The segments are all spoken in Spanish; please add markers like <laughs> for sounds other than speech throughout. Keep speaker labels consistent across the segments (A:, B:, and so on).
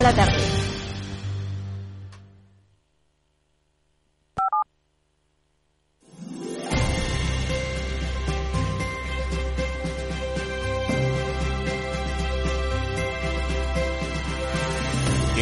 A: la tarde.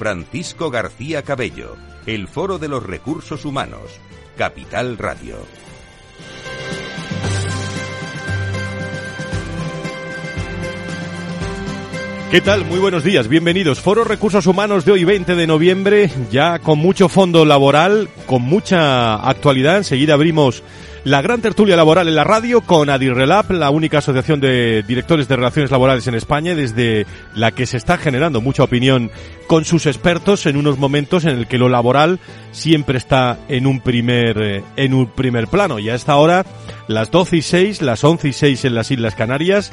B: Francisco García Cabello, el Foro de los Recursos Humanos, Capital Radio.
C: ¿Qué tal? Muy buenos días, bienvenidos. Foro Recursos Humanos de hoy 20 de noviembre, ya con mucho fondo laboral, con mucha actualidad. Enseguida abrimos la gran tertulia laboral en la radio con Adirrelab, la única asociación de directores de relaciones laborales en España, desde la que se está generando mucha opinión con sus expertos en unos momentos en el que lo laboral siempre está en un primer, eh, en un primer plano. Y a esta hora, las 12 y 6, las 11 y 6 en las Islas Canarias,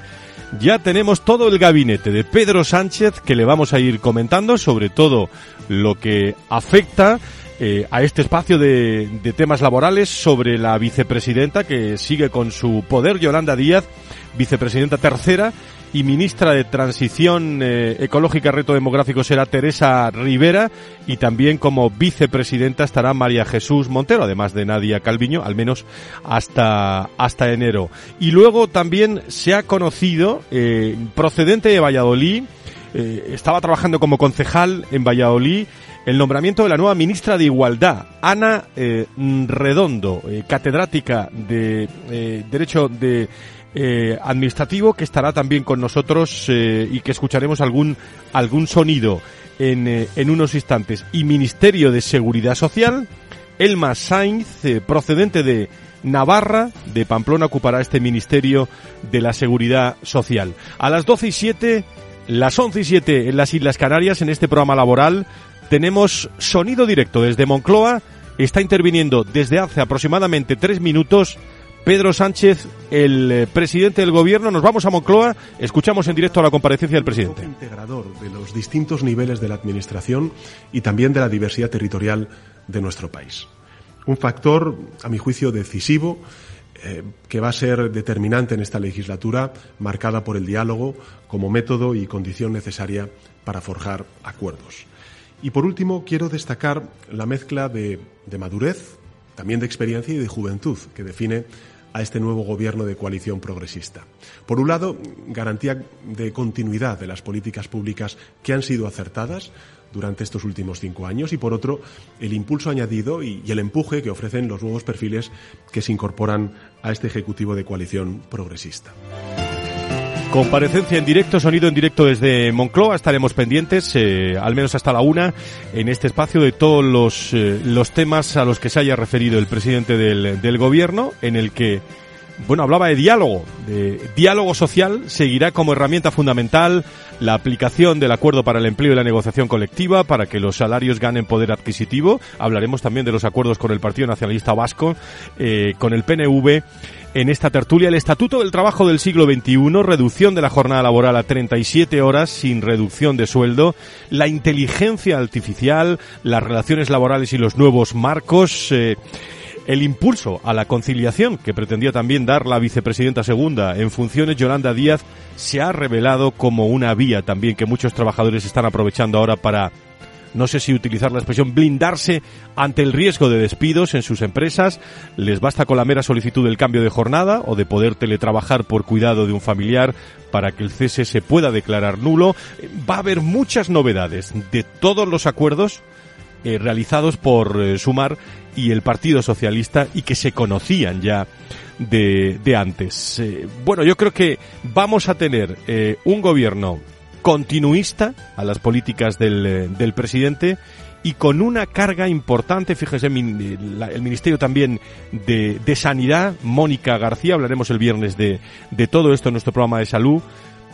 C: ya tenemos todo el gabinete de Pedro Sánchez que le vamos a ir comentando sobre todo lo que afecta eh, a este espacio de, de, temas laborales sobre la vicepresidenta que sigue con su poder, Yolanda Díaz, vicepresidenta tercera y ministra de Transición eh, Ecológica Reto Demográfico será Teresa Rivera y también como vicepresidenta estará María Jesús Montero, además de Nadia Calviño, al menos hasta, hasta enero. Y luego también se ha conocido, eh, procedente de Valladolid, eh, estaba trabajando como concejal en Valladolid, el nombramiento de la nueva ministra de Igualdad, Ana eh, Redondo, eh, catedrática de Derecho de Administrativo, que estará también con nosotros y que escucharemos algún, algún sonido en, en unos instantes. Y Ministerio de Seguridad Social, Elma Sainz, procedente de Navarra, de Pamplona, ocupará este Ministerio de la Seguridad Social. A las 12 y 7, las 11 y 7 en las Islas Canarias, en este programa laboral, tenemos sonido directo desde Moncloa. Está interviniendo desde hace aproximadamente tres minutos Pedro Sánchez, el eh, presidente del gobierno. Nos vamos a Moncloa, escuchamos en directo la comparecencia del presidente.
D: integrador de los distintos niveles de la administración y también de la diversidad territorial de nuestro país. Un factor, a mi juicio, decisivo eh, que va a ser determinante en esta legislatura, marcada por el diálogo como método y condición necesaria para forjar acuerdos. Y por último, quiero destacar la mezcla de, de madurez, también de experiencia y de juventud que define a este nuevo gobierno de coalición progresista. Por un lado, garantía de continuidad de las políticas públicas que han sido acertadas durante estos últimos cinco años y por otro, el impulso añadido y, el empuje que ofrecen los nuevos perfiles que se incorporan a este Ejecutivo de coalición progresista.
C: Comparecencia en directo, sonido en directo desde Moncloa. Estaremos pendientes, eh, al menos hasta la una, en este espacio de todos los, eh, los temas a los que se haya referido el presidente del, del gobierno, en el que, bueno, hablaba de diálogo, de diálogo social, seguirá como herramienta fundamental la aplicación del acuerdo para el empleo y la negociación colectiva para que los salarios ganen poder adquisitivo. Hablaremos también de los acuerdos con el Partido Nacionalista Vasco, eh, con el PNV en esta tertulia el Estatuto del Trabajo del siglo XXI, reducción de la jornada laboral a 37 horas sin reducción de sueldo, la inteligencia artificial, las relaciones laborales y los nuevos marcos. Eh, el impulso a la conciliación que pretendía también dar la vicepresidenta segunda en funciones, Yolanda Díaz, se ha revelado como una vía también que muchos trabajadores están aprovechando ahora para no sé si utilizar la expresión blindarse ante el riesgo de despidos en sus empresas. Les basta con la mera solicitud del cambio de jornada o de poder teletrabajar por cuidado de un familiar para que el cese se pueda declarar nulo. Va a haber muchas novedades de todos los acuerdos eh, realizados por eh, Sumar y el Partido Socialista y que se conocían ya de, de antes. Eh, bueno, yo creo que vamos a tener eh, un gobierno continuista a las políticas del, eh, del presidente y con una carga importante, fíjese, el Ministerio también de, de Sanidad, Mónica García, hablaremos el viernes de, de todo esto en nuestro programa de salud,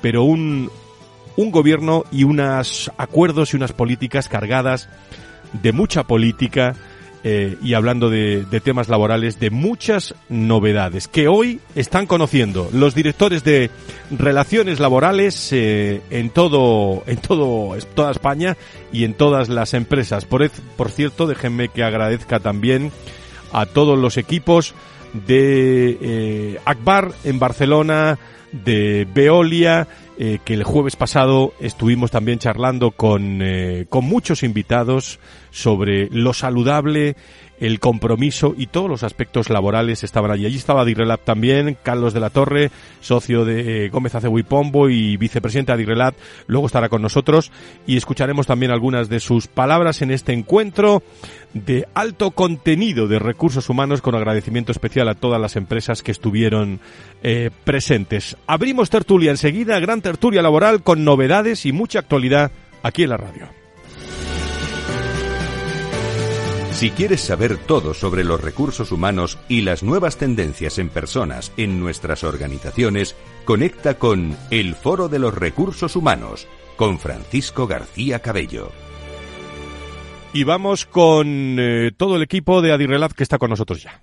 C: pero un, un gobierno y unos acuerdos y unas políticas cargadas de mucha política, eh, y hablando de, temas laborales, de muchas novedades que hoy están conociendo los directores de relaciones laborales eh, en todo, en todo, toda España y en todas las empresas. Por, por cierto, déjenme que agradezca también a todos los equipos de eh, Akbar en Barcelona, de Veolia, eh, que el jueves pasado estuvimos también charlando con, eh, con muchos invitados sobre lo saludable, el compromiso y todos los aspectos laborales estaban allí. Allí estaba Adirrelab también, Carlos de la Torre, socio de Gómez Acebo y Pombo y vicepresidente de Adirrelab, luego estará con nosotros y escucharemos también algunas de sus palabras en este encuentro de alto contenido de recursos humanos con agradecimiento especial a todas las empresas que estuvieron eh, presentes. Abrimos tertulia enseguida, gran tertulia laboral con novedades y mucha actualidad aquí en la radio.
B: Si quieres saber todo sobre los recursos humanos y las nuevas tendencias en personas en nuestras organizaciones, conecta con El Foro de los Recursos Humanos con Francisco García Cabello.
C: Y vamos con eh, todo el equipo de Adirrelab que está con nosotros ya.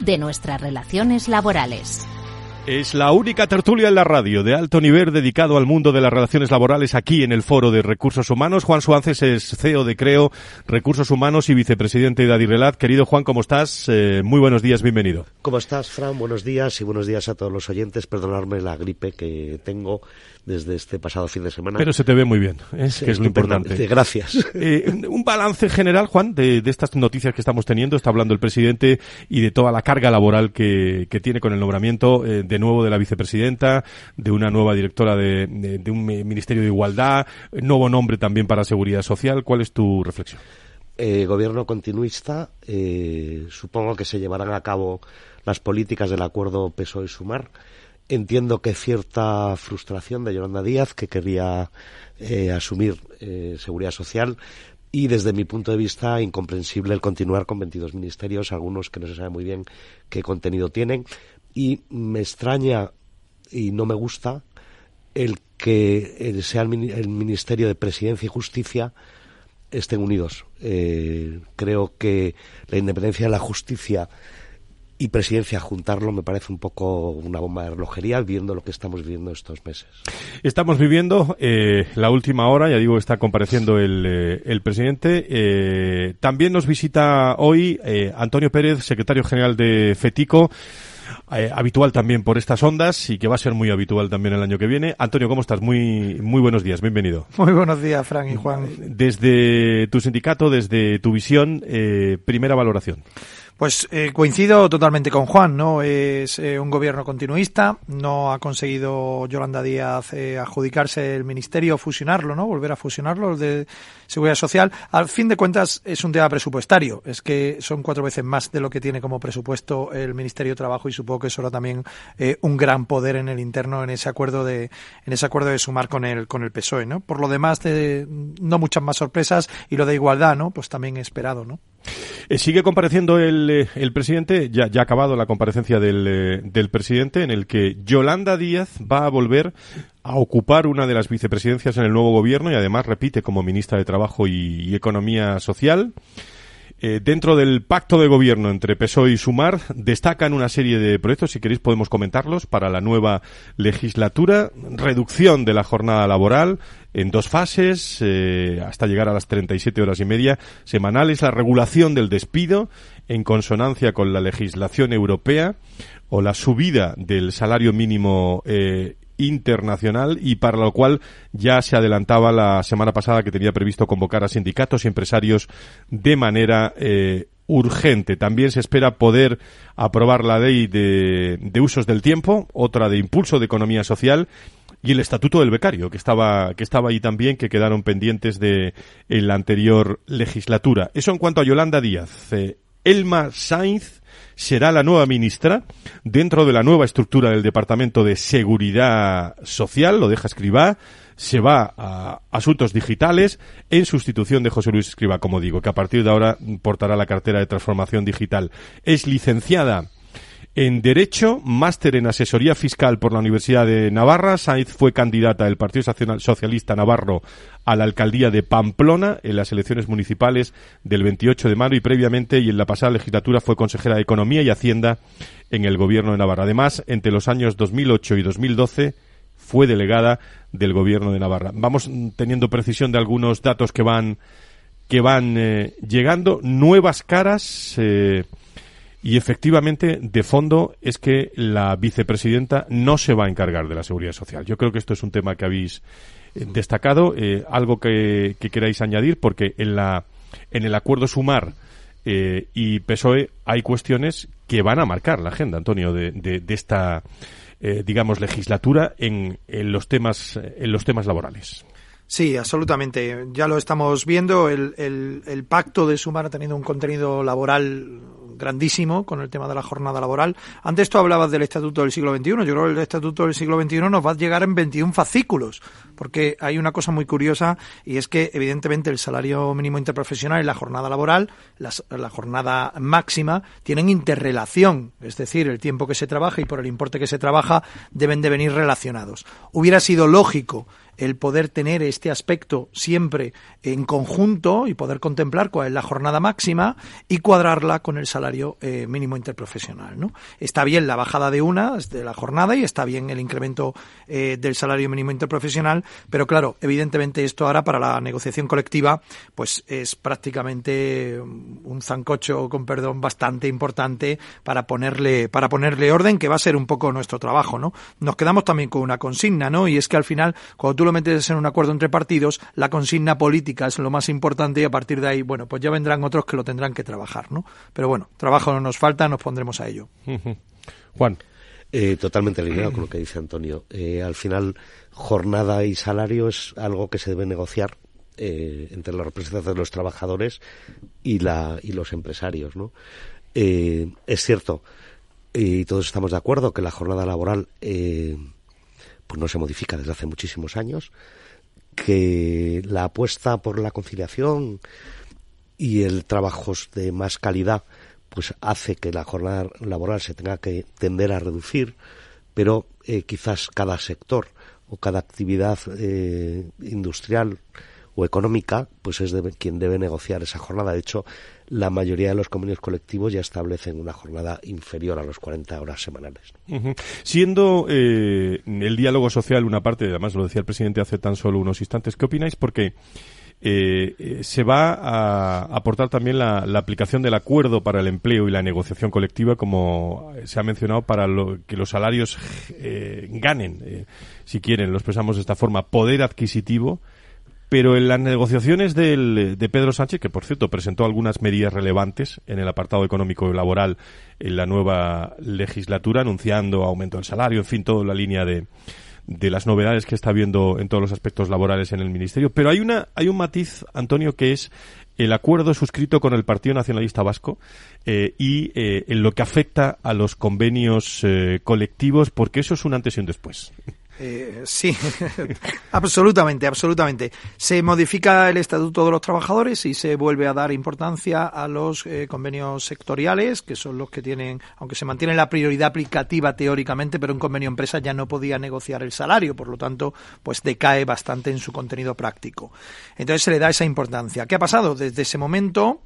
A: de nuestras relaciones laborales.
C: Es la única tertulia en la radio de alto nivel dedicado al mundo de las relaciones laborales aquí en el Foro de Recursos Humanos. Juan Suárez es CEO de Creo Recursos Humanos y vicepresidente de Adirrelat. Querido Juan, ¿cómo estás? Eh, muy buenos días, bienvenido.
E: ¿Cómo estás, Fran? Buenos días y buenos días a todos los oyentes. Perdonarme la gripe que tengo desde este pasado fin de semana.
C: Pero se te ve muy bien, es que es lo importante.
E: Gracias. <laughs>
C: Eh, un balance general, Juan, de, estas noticias que estamos teniendo. Está hablando el presidente y de toda la carga laboral que, tiene con el nombramiento eh, de nuevo de la vicepresidenta, de una nueva directora de, un Ministerio de Igualdad, nuevo nombre también para Seguridad Social. ¿Cuál es tu reflexión?
E: Eh, gobierno continuista, supongo que se llevarán a cabo las políticas del acuerdo PSOE-Sumar Entiendo que cierta frustración de Yolanda Díaz, que quería eh, asumir eh, seguridad social, y desde mi punto de vista incomprensible el continuar con 22 ministerios, algunos que no se sabe muy bien qué contenido tienen, y me extraña y no me gusta el que eh, sea el, Ministerio de Presidencia y Justicia estén unidos. creo que la independencia de la justicia y presidencia juntarlo me parece un poco una bomba de relojería viendo lo que estamos viviendo estos meses.
C: Estamos viviendo eh, la última hora, ya digo, está compareciendo el, eh, el presidente. Eh, también nos visita hoy Antonio Pérez, secretario general de FETICO. habitual también por estas ondas y que va a ser muy habitual también el año que viene. Antonio, ¿cómo estás? Muy, muy buenos días, bienvenido.
F: Muy buenos días, Fran y Juan.
C: Desde tu sindicato, desde tu visión, primera valoración.
F: Pues eh, coincido totalmente con Juan, ¿no? Es eh, un gobierno continuista, no ha conseguido Yolanda Díaz eh, adjudicarse el ministerio, fusionarlo, ¿no? Volver a fusionarlo, de Seguridad Social. Al fin de cuentas es un tema presupuestario, es que son cuatro veces más de lo que tiene como presupuesto el Ministerio de Trabajo y supongo que eso era también un gran poder en el interno en ese acuerdo de en ese acuerdo de sumar con el con el PSOE, ¿no? Por lo demás, de, no muchas más sorpresas y lo de igualdad, ¿no? Pues también esperado, ¿no?
C: Eh, sigue compareciendo el, eh, el presidente, ya, ya, ha acabado la comparecencia del, eh, del presidente, en el que Yolanda Díaz va a volver a ocupar una de las vicepresidencias en el nuevo gobierno y además repite como ministra de Trabajo y Economía Social. Eh, dentro del pacto de gobierno entre PSOE y Sumar destacan una serie de proyectos, si queréis podemos comentarlos, para la nueva legislatura. Reducción de la jornada laboral en dos fases, eh, hasta llegar a las 37 horas y media semanales. La regulación del despido en consonancia con la legislación europea o la subida del salario mínimo eh, internacional y para lo cual ya se adelantaba la semana pasada que tenía previsto convocar a sindicatos y empresarios de manera eh, urgente. También se espera poder aprobar la ley de, usos del tiempo, otra de impulso de economía social y el estatuto del becario, que estaba, que estaba ahí también, que quedaron pendientes de la anterior legislatura. Eso en cuanto a Yolanda Díaz. Eh, Elma Sainz será la nueva ministra dentro de la nueva estructura del Departamento de Seguridad Social, lo deja Escribá, se va a Asuntos Digitales en sustitución de José Luis Escribá, como digo, que a partir de ahora portará la cartera de Transformación Digital. Es licenciada en Derecho, máster en Asesoría Fiscal por la Universidad de Navarra. Sainz fue candidata del Partido Socialista Navarro a la alcaldía de Pamplona en las elecciones municipales del 28 de mayo y previamente y en la pasada legislatura fue consejera de Economía y Hacienda en el gobierno de Navarra. Además, entre los años 2008 y 2012 fue delegada del gobierno de Navarra. Vamos teniendo precisión de algunos datos que van que van eh, llegando nuevas caras eh, y efectivamente, de fondo, es que la vicepresidenta no se va a encargar de la seguridad social. Yo creo que esto es un tema que habéis eh, destacado. Eh, algo que, queráis añadir, porque en, la, en el acuerdo Sumar eh, y PSOE hay cuestiones que van a marcar la agenda, Antonio, de, de, esta, digamos, legislatura en, los temas, en los temas laborales.
F: Sí, absolutamente. Ya lo estamos viendo. El, pacto de Sumar ha tenido un contenido laboral grandísimo con el tema de la jornada laboral. Antes tú hablabas del Estatuto del siglo XXI. Yo creo que el Estatuto del siglo XXI nos va a llegar en 21 fascículos, porque hay una cosa muy curiosa y es que, evidentemente, el salario mínimo interprofesional y la jornada laboral, la jornada máxima, tienen interrelación. Es decir, el tiempo que se trabaja y por el importe que se trabaja deben de venir relacionados. Hubiera sido lógico el poder tener este aspecto siempre en conjunto y poder contemplar cuál es la jornada máxima y cuadrarla con el salario eh, mínimo interprofesional. ¿no? Está bien la bajada de una de la jornada y está bien el incremento eh, del salario mínimo interprofesional, pero claro, evidentemente esto ahora para la negociación colectiva pues es prácticamente un zancocho, con perdón, bastante importante para ponerle, para ponerle orden, que va a ser un poco nuestro trabajo, ¿no? Nos quedamos también con una consigna, ¿no? Y es que al final, cuando tú lo metes en un acuerdo entre partidos, la consigna política es lo más importante y a partir de ahí, bueno, pues ya vendrán otros que lo tendrán que trabajar, ¿no? Pero bueno, trabajo no nos falta, nos pondremos a ello.
C: Juan.
E: Eh, totalmente alineado con lo que dice Antonio. Eh, al final, jornada y salario es algo que se debe negociar eh, entre los representantes de los trabajadores y, la, y los empresarios, ¿no? es cierto, y todos estamos de acuerdo, que la jornada laboral pues no se modifica desde hace muchísimos años, que la apuesta por la conciliación y el trabajo de más calidad pues hace que la jornada laboral se tenga que tender a reducir, pero eh, quizás cada sector o cada actividad eh, industrial o económica, pues es quien debe negociar esa jornada. De hecho, la mayoría de los convenios colectivos ya establecen una jornada inferior a los 40 horas semanales.
C: Siendo eh, el diálogo social una parte, además lo decía el presidente hace tan solo unos instantes, ¿qué opináis? Porque eh, eh, se va a aportar también la, aplicación del acuerdo para el empleo y la negociación colectiva, como se ha mencionado, para que los salarios ganen, si quieren, lo expresamos de esta forma, poder adquisitivo pero en las negociaciones del, de Pedro Sánchez, que por cierto presentó algunas medidas relevantes en el apartado económico y laboral en la nueva legislatura, anunciando aumento del salario, en fin, toda la línea de, de las novedades que está viendo en todos los aspectos laborales en el ministerio. Pero hay una, hay un matiz, Antonio, que es el acuerdo suscrito con el Partido Nacionalista Vasco eh, y eh, en lo que afecta a los convenios eh, colectivos, porque eso es un antes y un después.
F: Eh, sí, <laughs> absolutamente, absolutamente. Se modifica el Estatuto de los Trabajadores y se vuelve a dar importancia a los eh, convenios sectoriales, que son los que tienen, aunque se mantiene la prioridad aplicativa teóricamente, pero un convenio empresa ya no podía negociar el salario, por lo tanto, pues decae bastante en su contenido práctico. Entonces se le da esa importancia. ¿Qué ha pasado? Desde ese momento,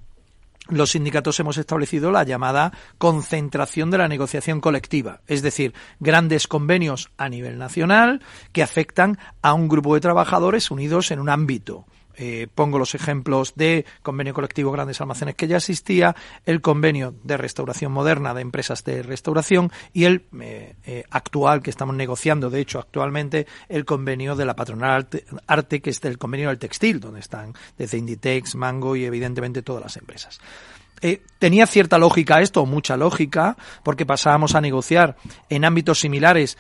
F: los sindicatos hemos establecido la llamada concentración de la negociación colectiva, es decir, grandes convenios a nivel nacional que afectan a un grupo de trabajadores unidos en un ámbito. Eh, pongo los ejemplos de convenio colectivo grandes almacenes que ya existía, el convenio de restauración moderna de empresas de restauración y el eh, eh, actual que estamos negociando, de hecho actualmente, el convenio de la patronal arte, que es el convenio del textil, donde están desde Inditex, Mango y evidentemente todas las empresas. tenía cierta lógica esto, mucha lógica, porque pasábamos a negociar en ámbitos similares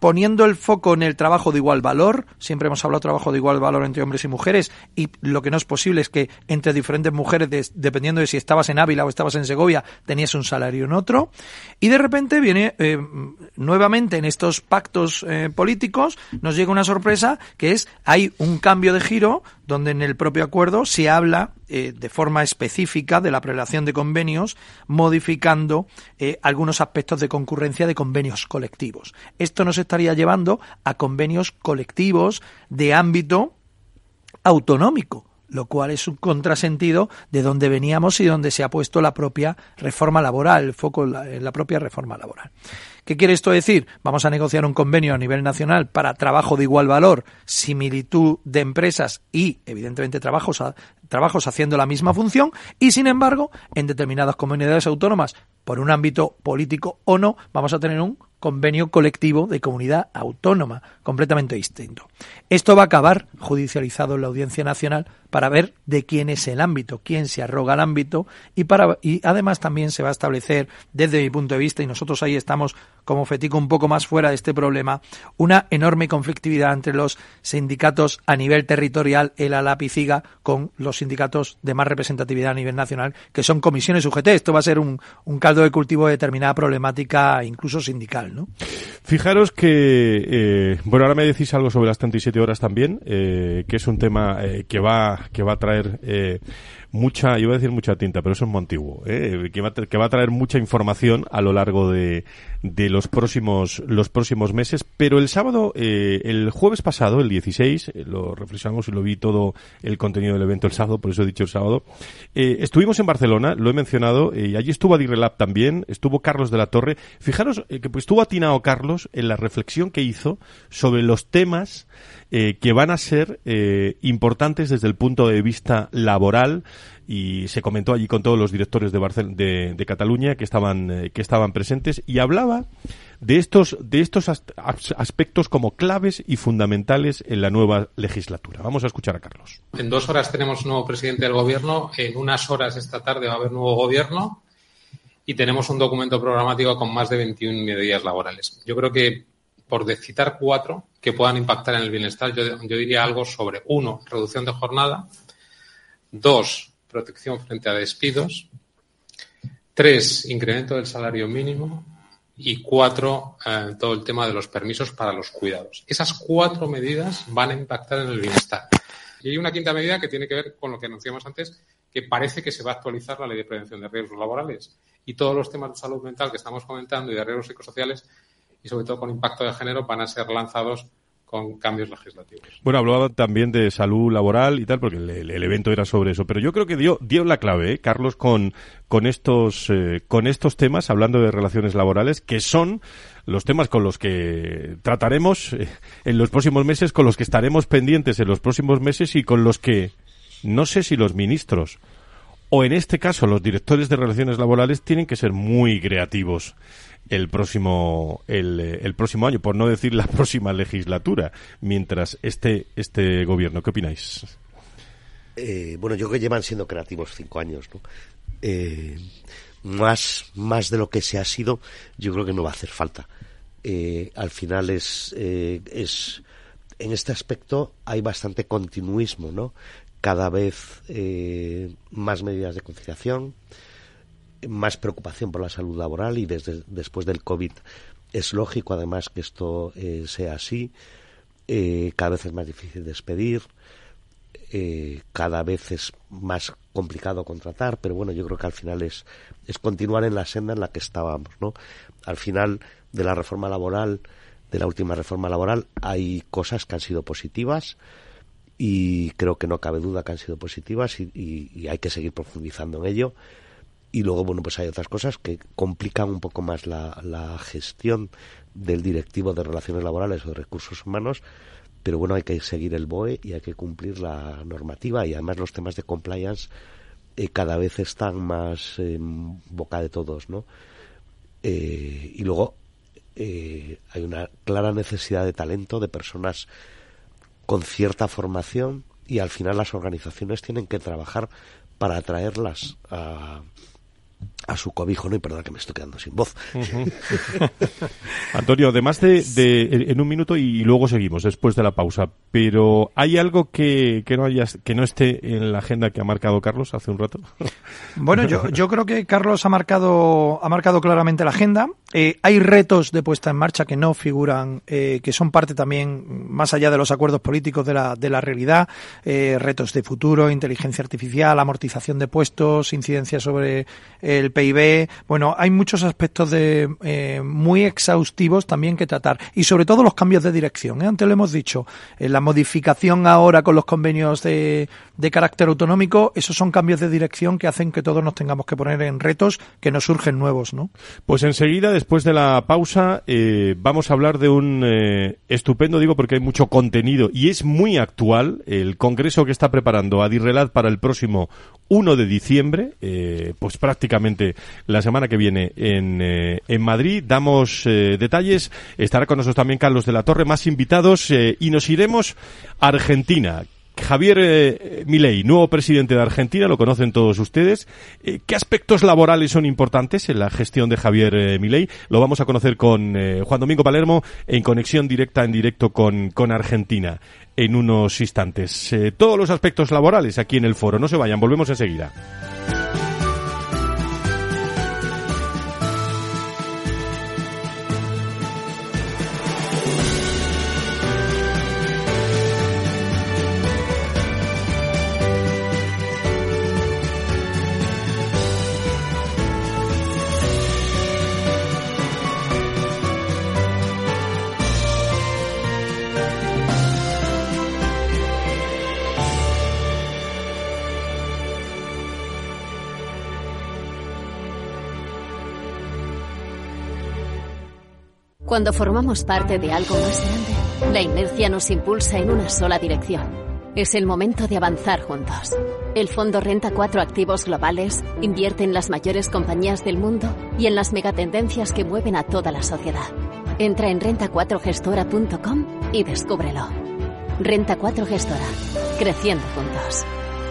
F: poniendo el foco en el trabajo de igual valor, siempre hemos hablado de trabajo de igual valor entre hombres y mujeres, y lo que no es posible es que entre diferentes mujeres, dependiendo de si estabas en Ávila o estabas en Segovia, tenías un salario en otro, y de repente viene eh, nuevamente en estos pactos eh, políticos, nos llega una sorpresa que es, hay un cambio de giro donde en el propio acuerdo se habla eh, de forma específica de la prelación de convenios, modificando eh, algunos aspectos de concurrencia de convenios colectivos. Esto nos estaría llevando a convenios colectivos de ámbito autonómico, lo cual es un contrasentido de donde veníamos y donde se ha puesto la propia reforma laboral, el foco en la propia reforma laboral. ¿Qué quiere esto decir? Vamos a negociar un convenio a nivel nacional para trabajo de igual valor, similitud de empresas y, evidentemente, trabajos, trabajos haciendo la misma función y, sin embargo, en determinadas comunidades autónomas, por un ámbito político o no, vamos a tener un convenio colectivo de comunidad autónoma, completamente distinto. Esto va a acabar judicializado en la Audiencia Nacional para ver de quién es el ámbito, quién se arroga el ámbito y para y además también se va a establecer desde mi punto de vista y nosotros ahí estamos como Fetico un poco más fuera de este problema, una enorme conflictividad entre los sindicatos a nivel territorial, el ALAPICIGA, con los sindicatos de más representatividad a nivel nacional, que son comisiones UGT. Esto va a ser un, caldo de cultivo de determinada problemática, incluso sindical, ¿no?
C: Fijaros que, eh, bueno, ahora me decís algo sobre las 37 horas también, eh, que es un tema eh, que va que va a traer mucha, voy a decir mucha tinta, pero eso es muy antiguo, que, va que va a traer mucha información a lo largo de, de los próximos los próximos meses. Pero el sábado, eh, el jueves pasado, el 16, eh, lo reflexionamos y lo vi todo el contenido del evento el sábado, por eso he dicho el sábado. Eh, estuvimos en Barcelona, lo he mencionado, y allí estuvo Adirrelab también, estuvo Carlos de la Torre. Fijaros que pues, estuvo atinado Carlos en la reflexión que hizo sobre los temas que van a ser importantes desde el punto de vista laboral y se comentó allí con todos los directores de, de, Cataluña que estaban, eh, que estaban presentes y hablaba de estos, de estos aspectos como claves y fundamentales en la nueva legislatura. Vamos a escuchar a Carlos.
G: En dos horas tenemos nuevo presidente del gobierno, en unas horas esta tarde va a haber nuevo gobierno y tenemos un documento programático con más de 21 medidas laborales. Yo creo que por citar cuatro que puedan impactar en el bienestar, yo, yo diría algo sobre, uno, reducción de jornada, dos, protección frente a despidos. Tres, incremento del salario mínimo. Y cuatro, eh, todo el tema de los permisos para los cuidados. Esas cuatro medidas van a impactar en el bienestar. Y hay una quinta medida que tiene que ver con lo que anunciamos antes, que parece que se va a actualizar la ley de prevención de riesgos laborales. Y todos los temas de salud mental que estamos comentando y de riesgos psicosociales, y sobre todo con impacto de género, van a ser lanzados con cambios legislativos.
C: Bueno, hablaba también de salud laboral y tal, porque el, evento era sobre eso, pero yo creo que dio, dio la clave, ¿eh? Carlos, con, con, estos, eh, con estos temas, hablando de relaciones laborales, que son los temas con los que trataremos eh, en los próximos meses, con los que estaremos pendientes en los próximos meses y con los que no sé si los ministros o en este caso los directores de relaciones laborales tienen que ser muy creativos el próximo el, el, próximo año, por no decir la <laughs> próxima legislatura, mientras esté este gobierno. ¿Qué opináis?
E: Eh, bueno, yo creo que llevan siendo creativos cinco años, ¿no? Eh, más, más de lo que se ha sido, yo creo que no va a hacer falta. Eh, al final es, es, en este aspecto hay bastante continuismo, ¿no? Cada vez más medidas de conciliación, más preocupación por la salud laboral y desde después del COVID es lógico además que esto eh, sea así. Eh, cada vez es más difícil despedir, eh, cada vez es más complicado contratar, pero bueno, yo creo que al final es, es continuar en la senda en la que estábamos, ¿no? Al final de la reforma laboral, de la última reforma laboral, hay cosas que han sido positivas y creo que no cabe duda que han sido positivas y hay que seguir profundizando en ello y luego, bueno, pues hay otras cosas que complican un poco más la, la gestión del directivo de relaciones laborales o de recursos humanos, pero bueno, hay que seguir el BOE y hay que cumplir la normativa y además los temas de compliance eh, cada vez están más en boca de todos, ¿no? Eh, y luego eh, hay una clara necesidad de talento, de personas con cierta formación y al final las organizaciones tienen que trabajar para atraerlas a, a su cobijo, ¿no? Y perdón que me estoy quedando sin voz. <laughs>
C: Antonio, además de, en un minuto y luego seguimos después de la pausa, pero ¿hay algo que, que no hayas, que no esté en la agenda que ha marcado Carlos hace un rato? <laughs>
F: Bueno, yo, yo creo que Carlos ha marcado, ha marcado claramente la agenda. Eh, hay retos de puesta en marcha que no figuran, eh, que son parte también, más allá de los acuerdos políticos de la, de la realidad, eh, retos de futuro, inteligencia artificial, amortización de puestos, incidencia sobre el PIB. Bueno, hay muchos aspectos de, eh, muy exhaustivos también que tratar. Y sobre todo los cambios de dirección. ¿eh? Antes lo hemos dicho, eh, la modificación ahora con los convenios de, carácter autonómico, esos son cambios de dirección que hacen que todos nos tengamos que poner en retos que nos surgen nuevos, ¿no?
C: Pues enseguida, después de la pausa, vamos a hablar de un estupendo, digo porque hay mucho contenido y es muy actual, el congreso que está preparando Adirrelat para el próximo 1 de diciembre, pues prácticamente la semana que viene en, eh, en Madrid. Damos eh, detalles. Estará con nosotros también Carlos de la Torre, más invitados eh, y nos iremos a Argentina. Javier Milei, nuevo presidente de Argentina, lo conocen todos ustedes. ¿Qué aspectos laborales son importantes en la gestión de Javier Milei? Lo vamos a conocer con Juan Domingo Palermo en conexión directa en directo con, con Argentina en unos instantes. Todos los aspectos laborales aquí en el foro. No se vayan, volvemos enseguida.
H: Cuando formamos parte de algo más grande, la inercia nos impulsa en una sola dirección. Es el momento de avanzar juntos. El Fondo Renta 4 Activos Globales invierte en las mayores compañías del mundo y en las megatendencias que mueven a toda la sociedad. Entra en renta4gestora.com y descúbrelo. Renta 4 Gestora. Creciendo juntos.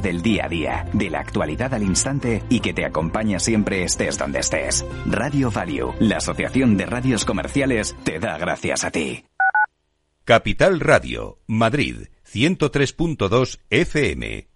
I: del día a día, de la actualidad al instante y que te acompaña siempre estés donde estés. Radio Value, la Asociación de Radios Comerciales, te da gracias a ti.
B: Capital Radio, Madrid, 103.2 FM.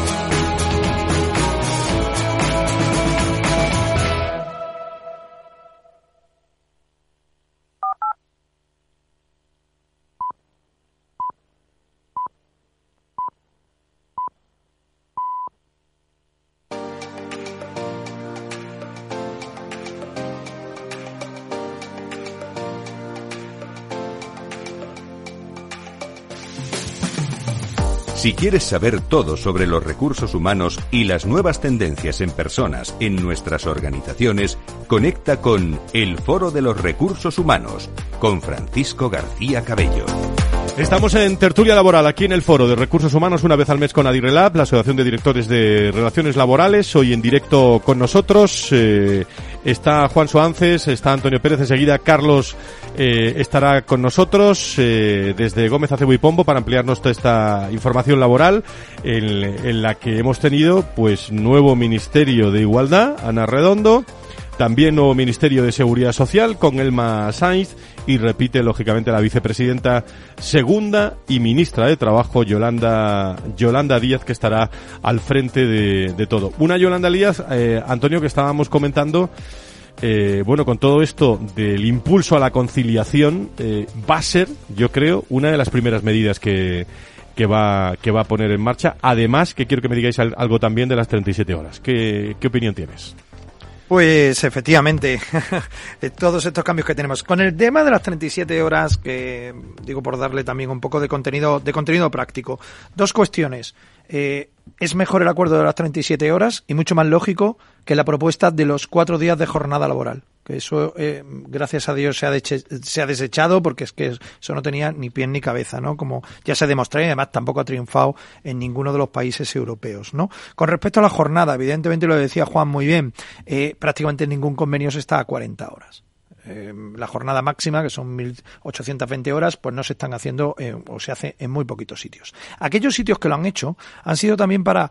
B: Si quieres saber todo sobre los recursos humanos y las nuevas tendencias en personas en nuestras organizaciones, conecta con El Foro de los Recursos Humanos con Francisco García Cabello.
C: Estamos en tertulia laboral aquí en el Foro de Recursos Humanos una vez al mes con Adirelab, la Asociación de Directores de Relaciones Laborales. Hoy en directo con nosotros eh, está Juan Soances, está Antonio Pérez enseguida, Carlos eh, estará con nosotros eh, desde Gómez Acebo y Pombo para ampliarnos toda esta información laboral en, en la que hemos tenido pues nuevo Ministerio de Igualdad, Ana Redondo, también nuevo Ministerio de Seguridad Social con Elma Sainz y repite lógicamente la vicepresidenta segunda y ministra de Trabajo Yolanda Yolanda Díaz que estará al frente de, de todo. Una Yolanda Díaz, eh, Antonio, que estábamos comentando. Eh, bueno, con todo esto del impulso a la conciliación, eh, va a ser, yo creo, una de las primeras medidas que, que va, que va a poner en marcha. Además, que quiero que me digáis algo también de las 37 horas. ¿Qué, qué opinión tienes?
F: Pues efectivamente, <laughs> todos estos cambios que tenemos. Con el tema de las 37 horas, que digo por darle también un poco de contenido, de contenido práctico. Dos cuestiones. Eh, es mejor el acuerdo de las 37 horas y mucho más lógico que la propuesta de los cuatro días de jornada laboral que eso, eh, gracias a Dios, se ha, se ha desechado porque es que eso no tenía ni pie ni cabeza, ¿no? Como ya se demostró y además tampoco ha triunfado en ninguno de los países europeos, ¿no? Con respecto a la jornada, evidentemente lo decía Juan muy bien, eh, prácticamente ningún convenio se está a 40 horas. Eh, la jornada máxima, que son 1.820 horas, pues no se están haciendo o se hace en muy poquitos sitios. Aquellos sitios que lo han hecho han sido también para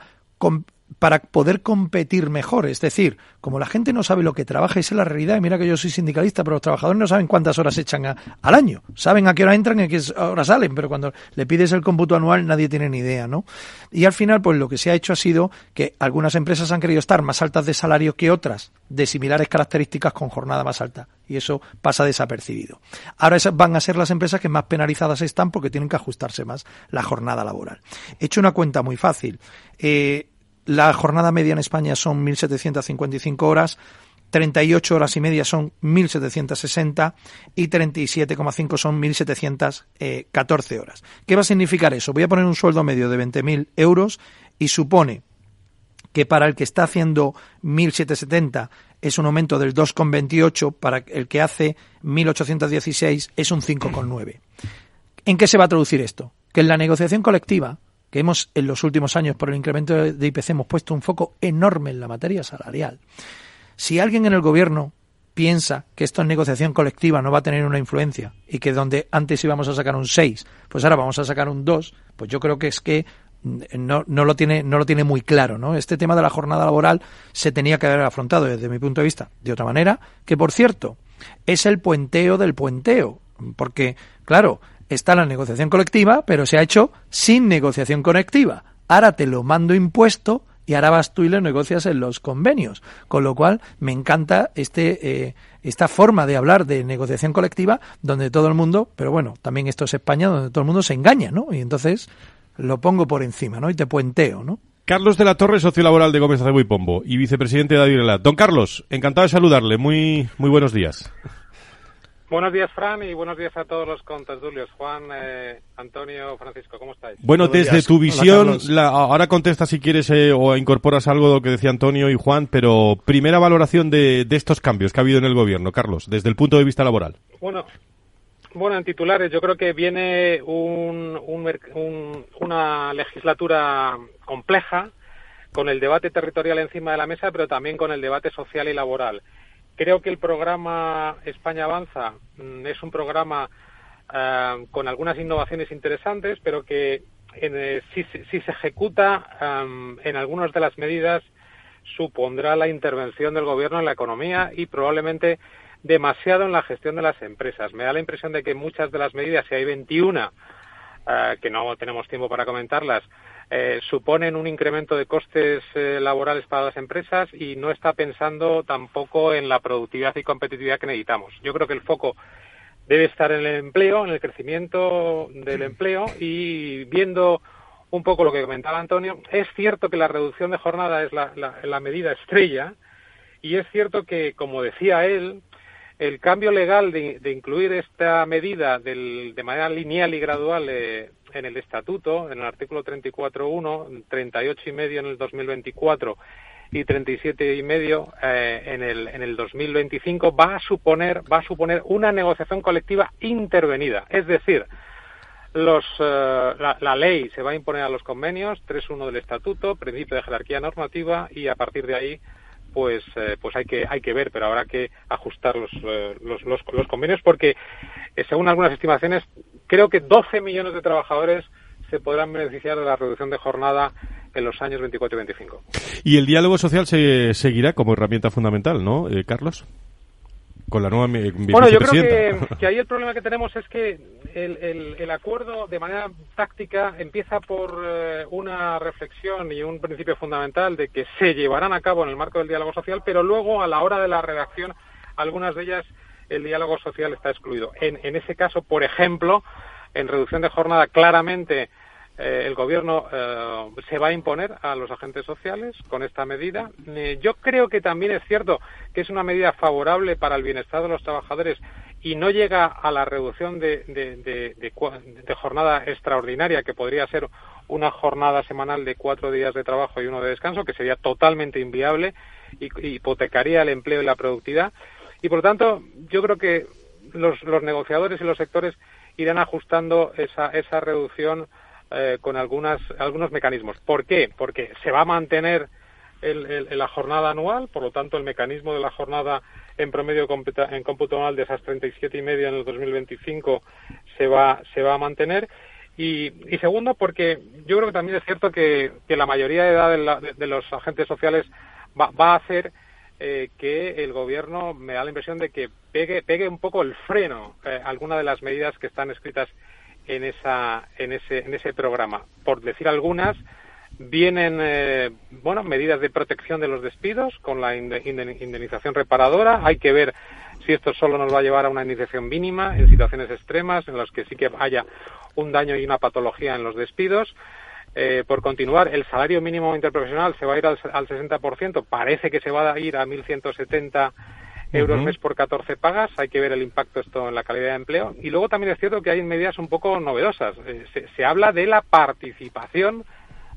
F: para poder competir mejor. Es decir, como la gente no sabe lo que trabaja, esa es la realidad, y mira que yo soy sindicalista, pero los trabajadores no saben cuántas horas echan al año. Saben a qué hora entran y a qué hora salen, pero cuando le pides el cómputo anual nadie tiene ni idea, ¿no? Y al final, pues lo que se ha hecho ha sido que algunas empresas han querido estar más altas de salario que otras, de similares características con jornada más alta. Y eso pasa desapercibido. Ahora esas van a ser las empresas que más penalizadas están porque tienen que ajustarse más la jornada laboral. He hecho una cuenta muy fácil. Eh, la jornada media en España son 1.755 horas, 38 horas y media son 1.760 y 37,5 son 1.714 horas. ¿Qué va a significar eso? Voy a poner un sueldo medio de 20.000 euros y supone que para el que está haciendo 1.770 es un aumento del 2,28, para el que hace 1.816 es un 5,9. ¿En qué se va a traducir esto? Que en la negociación colectiva que hemos en los últimos años por el incremento de IPC hemos puesto un foco enorme en la materia salarial. Si alguien en el gobierno piensa que esto en negociación colectiva no va a tener una influencia y que donde antes íbamos a sacar un 6, pues ahora vamos a sacar un 2, pues yo creo que es que no, no, lo tiene, no lo tiene muy claro. ¿no? Este tema de la jornada laboral se tenía que haber afrontado desde mi punto de vista de otra manera, que por cierto es el puenteo del puenteo. Porque, claro, está la negociación colectiva, pero se ha hecho sin negociación colectiva. Ahora te lo mando impuesto y ahora vas tú y lo negocias en los convenios. Con lo cual, me encanta este, eh, esta forma de hablar de negociación colectiva donde todo el mundo, pero bueno, también esto es España, donde todo el mundo se engaña, ¿no? Y entonces lo pongo por encima, ¿no? Y te puenteo, ¿no?
C: Carlos de la Torre, socio laboral de Gómez Acebo y Pombo y vicepresidente de Adirela. Don Carlos, encantado de saludarle. Muy, muy buenos días.
G: Buenos días, Fran, y buenos días a todos los contertulios. Juan, eh, Antonio, Francisco, ¿cómo estáis?
C: Bueno, desde tu visión, ahora contesta si quieres eh, o incorporas algo de lo que decía Antonio y Juan, pero primera valoración de, estos cambios que ha habido en el gobierno, Carlos, desde el punto de vista laboral.
G: Bueno, bueno, en titulares, yo creo que viene un, una legislatura compleja, con el debate territorial encima de la mesa, pero también con el debate social y laboral. Creo que el programa España Avanza mm, es un programa eh, con algunas innovaciones interesantes, pero que eh, si, se ejecuta em, en algunas de las medidas supondrá la intervención del Gobierno en la economía y probablemente demasiado en la gestión de las empresas. Me da la impresión de que muchas de las medidas, si hay 21, eh, que no tenemos tiempo para comentarlas, eh, suponen un incremento de costes eh, laborales para las empresas y no está pensando tampoco en la productividad y competitividad que necesitamos. Yo creo que el foco debe estar en el empleo, en el crecimiento del empleo y viendo un poco lo que comentaba Antonio, es cierto que la reducción de jornada es la, medida estrella y es cierto que, como decía él, el cambio legal de, incluir esta medida de manera lineal y gradual eh, en el estatuto, en el artículo 34.1, 38 y medio en el 2024 y 37 y medio eh, en, el, en el 2025 va a suponer va a suponer una negociación colectiva intervenida, es decir, los, eh, la, la, ley se va a imponer a los convenios 3.1 del estatuto, principio de jerarquía normativa y a partir de ahí pues eh, pues hay que hay que ver pero habrá que ajustar los eh, los, los, convenios porque eh, según algunas estimaciones creo que 12 millones de trabajadores se podrán beneficiar de la reducción de jornada en los años 24 y 25.
C: Y el diálogo social se seguirá como herramienta fundamental, ¿no, Carlos? Con la nueva
G: Bueno, yo creo que, ahí el problema que tenemos es que el, el, acuerdo de manera táctica empieza por eh, una reflexión y un principio fundamental de que se llevarán a cabo en el marco del diálogo social, pero luego a la hora de la redacción, algunas de ellas el diálogo social está excluido. En, en ese caso, por ejemplo, en reducción de jornada claramente eh, el gobierno eh, se va a imponer a los agentes sociales con esta medida. Eh, yo creo que también es cierto que es una medida favorable para el bienestar de los trabajadores y no llega a la reducción de, jornada extraordinaria, que podría ser una jornada semanal de cuatro días de trabajo y uno de descanso, que sería totalmente inviable y hipotecaría el empleo y la productividad. Y por lo tanto, yo creo que los, negociadores y los sectores irán ajustando esa, esa reducción eh, con algunas, algunos mecanismos. ¿Por qué? Porque se va a mantener el, la jornada anual, por lo tanto el mecanismo de la jornada en promedio en cómputo anual de esas 37 y media en el 2025 se va, se va a mantener. Y, segundo, porque yo creo que también es cierto que, la mayoría de edad de, los agentes sociales va, va a hacer eh, que el gobierno me da la impresión de que pegue, pegue un poco el freno eh, alguna de las medidas que están escritas en, esa, en, ese, en ese programa. Por decir algunas, vienen eh, bueno medidas de protección de los despidos con la indemnización reparadora. Hay que ver si esto solo nos va a llevar a una indemnización mínima en situaciones extremas en las que sí que haya un daño y una patología en los despidos. Eh, por continuar, el salario mínimo interprofesional se va a ir al, al 60%, parece que se va a ir a 1.170 euros mes por 14 pagas. Hay que ver el impacto esto en la calidad de empleo. Y luego también es cierto que hay medidas un poco novedosas. Eh, se, habla de la participación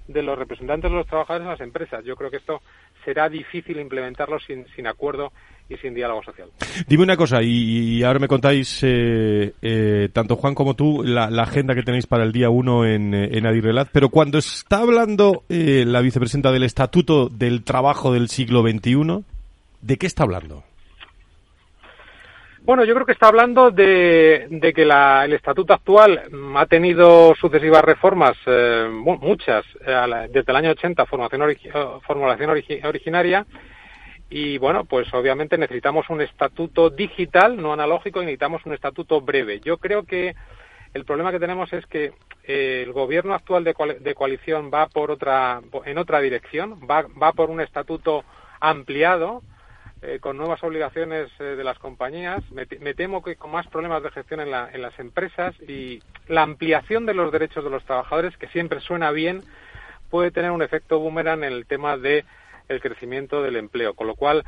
G: de los representantes de los trabajadores en las empresas. Yo creo que esto será difícil implementarlo sin, sin acuerdo y sin diálogo social.
C: Dime una cosa, y, ahora me contáis, eh, eh, tanto Juan como tú, la, agenda que tenéis para el día 1 en, en Adirrelat, pero cuando está hablando la vicepresidenta del Estatuto del Trabajo del siglo XXI, ¿de qué está hablando?
G: Bueno, yo creo que está hablando de, que el estatuto actual ha tenido sucesivas reformas, eh, muchas, eh, desde el año 80, formación eh, formulación originaria, y bueno, pues obviamente necesitamos un estatuto digital, no analógico, y necesitamos un estatuto breve. Yo creo que el problema que tenemos es que el gobierno actual de, coalición va por otra, en otra dirección, va, va por un estatuto ampliado, eh, con nuevas obligaciones eh, de las compañías. Me, temo que con más problemas de gestión en, las empresas y la ampliación de los derechos de los trabajadores, que siempre suena bien, puede tener un efecto boomerang en el tema de el crecimiento del empleo. Con lo cual,